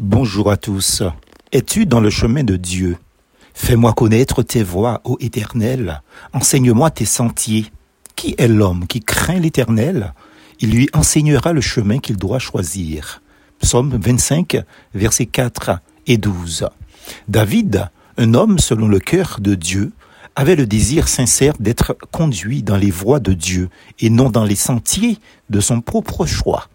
Bonjour à tous. Es-tu dans le chemin de Dieu? Fais-moi connaître tes voies, ô Éternel. Enseigne-moi tes sentiers. Qui est l'homme qui craint l'Éternel? Il lui enseignera le chemin qu'il doit choisir. Psaume 25, versets 4 et 12. David, un homme selon le cœur de Dieu, avait le désir sincère d'être conduit dans les voies de Dieu et non dans les sentiers de son propre choix.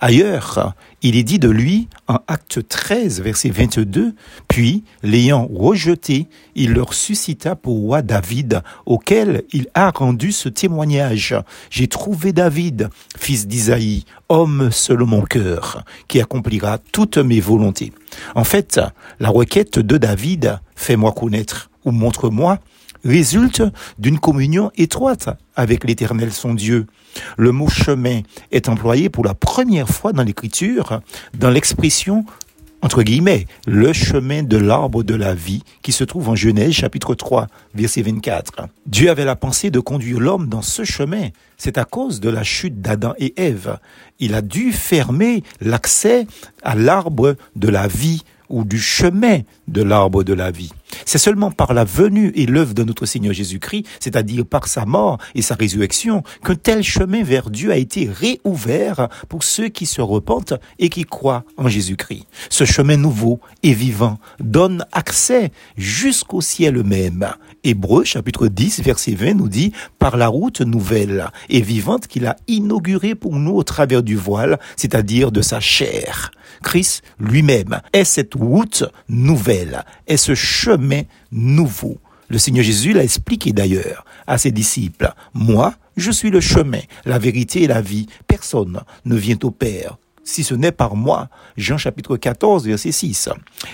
Ailleurs, il est dit de lui en acte 13, verset 22, puis, l'ayant rejeté, il leur suscita pour roi David, auquel il a rendu ce témoignage. J'ai trouvé David, fils d'Isaïe, homme selon mon cœur, qui accomplira toutes mes volontés. En fait, la requête de David, fais-moi connaître ou montre-moi, résulte d'une communion étroite avec l'Éternel son Dieu. Le mot chemin est employé pour la première fois dans l'Écriture dans l'expression entre guillemets, le chemin de l'arbre de la vie qui se trouve en Genèse chapitre 3 verset 24. Dieu avait la pensée de conduire l'homme dans ce chemin. C'est à cause de la chute d'Adam et Ève. Il a dû fermer l'accès à l'arbre de la vie ou du chemin de l'arbre de la vie. C'est seulement par la venue et l'œuvre de notre Seigneur Jésus-Christ, c'est-à-dire par sa mort et sa résurrection, qu'un tel chemin vers Dieu a été réouvert pour ceux qui se repentent et qui croient en Jésus-Christ. Ce chemin nouveau et vivant donne accès jusqu'au ciel même. Hébreu chapitre 10 verset 20 nous dit par la route nouvelle et vivante qu'il a inaugurée pour nous au travers du voile, c'est-à-dire de sa chair. Christ lui-même est cette route nouvelle, est ce chemin nouveau. Le Seigneur Jésus l'a expliqué d'ailleurs à ses disciples. Moi, je suis le chemin, la vérité et la vie. Personne ne vient au Père si ce n'est par moi. Jean chapitre 14, verset 6.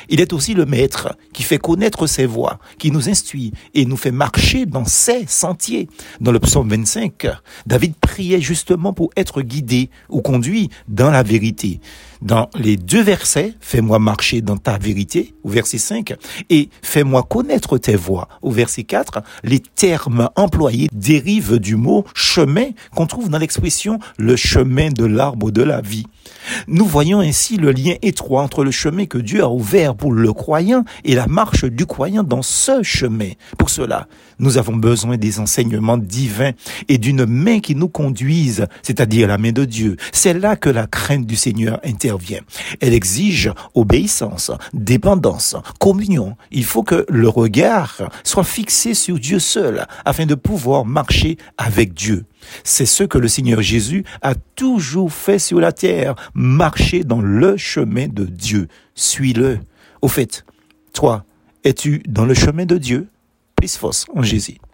Il est aussi le Maître qui fait connaître ses voies, qui nous instruit et nous fait marcher dans ses sentiers. Dans le psaume 25, David priait justement pour être guidé ou conduit dans la vérité. Dans les deux versets, fais-moi marcher dans ta vérité, au verset 5, et fais-moi connaître tes voies, au verset 4, les termes employés dérivent du mot chemin qu'on trouve dans l'expression le chemin de l'arbre de la vie. Nous voyons ainsi le lien étroit entre le chemin que Dieu a ouvert pour le croyant et la marche du croyant dans ce chemin. Pour cela, nous avons besoin des enseignements divins et d'une main qui nous conduise, c'est-à-dire la main de Dieu. C'est là que la crainte du Seigneur intervient. Elle exige obéissance, dépendance, communion. Il faut que le regard soit fixé sur Dieu seul afin de pouvoir marcher avec Dieu. C'est ce que le Seigneur Jésus a toujours fait sur la terre, marcher dans le chemin de Dieu. Suis-le. Au fait, toi, es-tu dans le chemin de Dieu? Plus force en Jésus.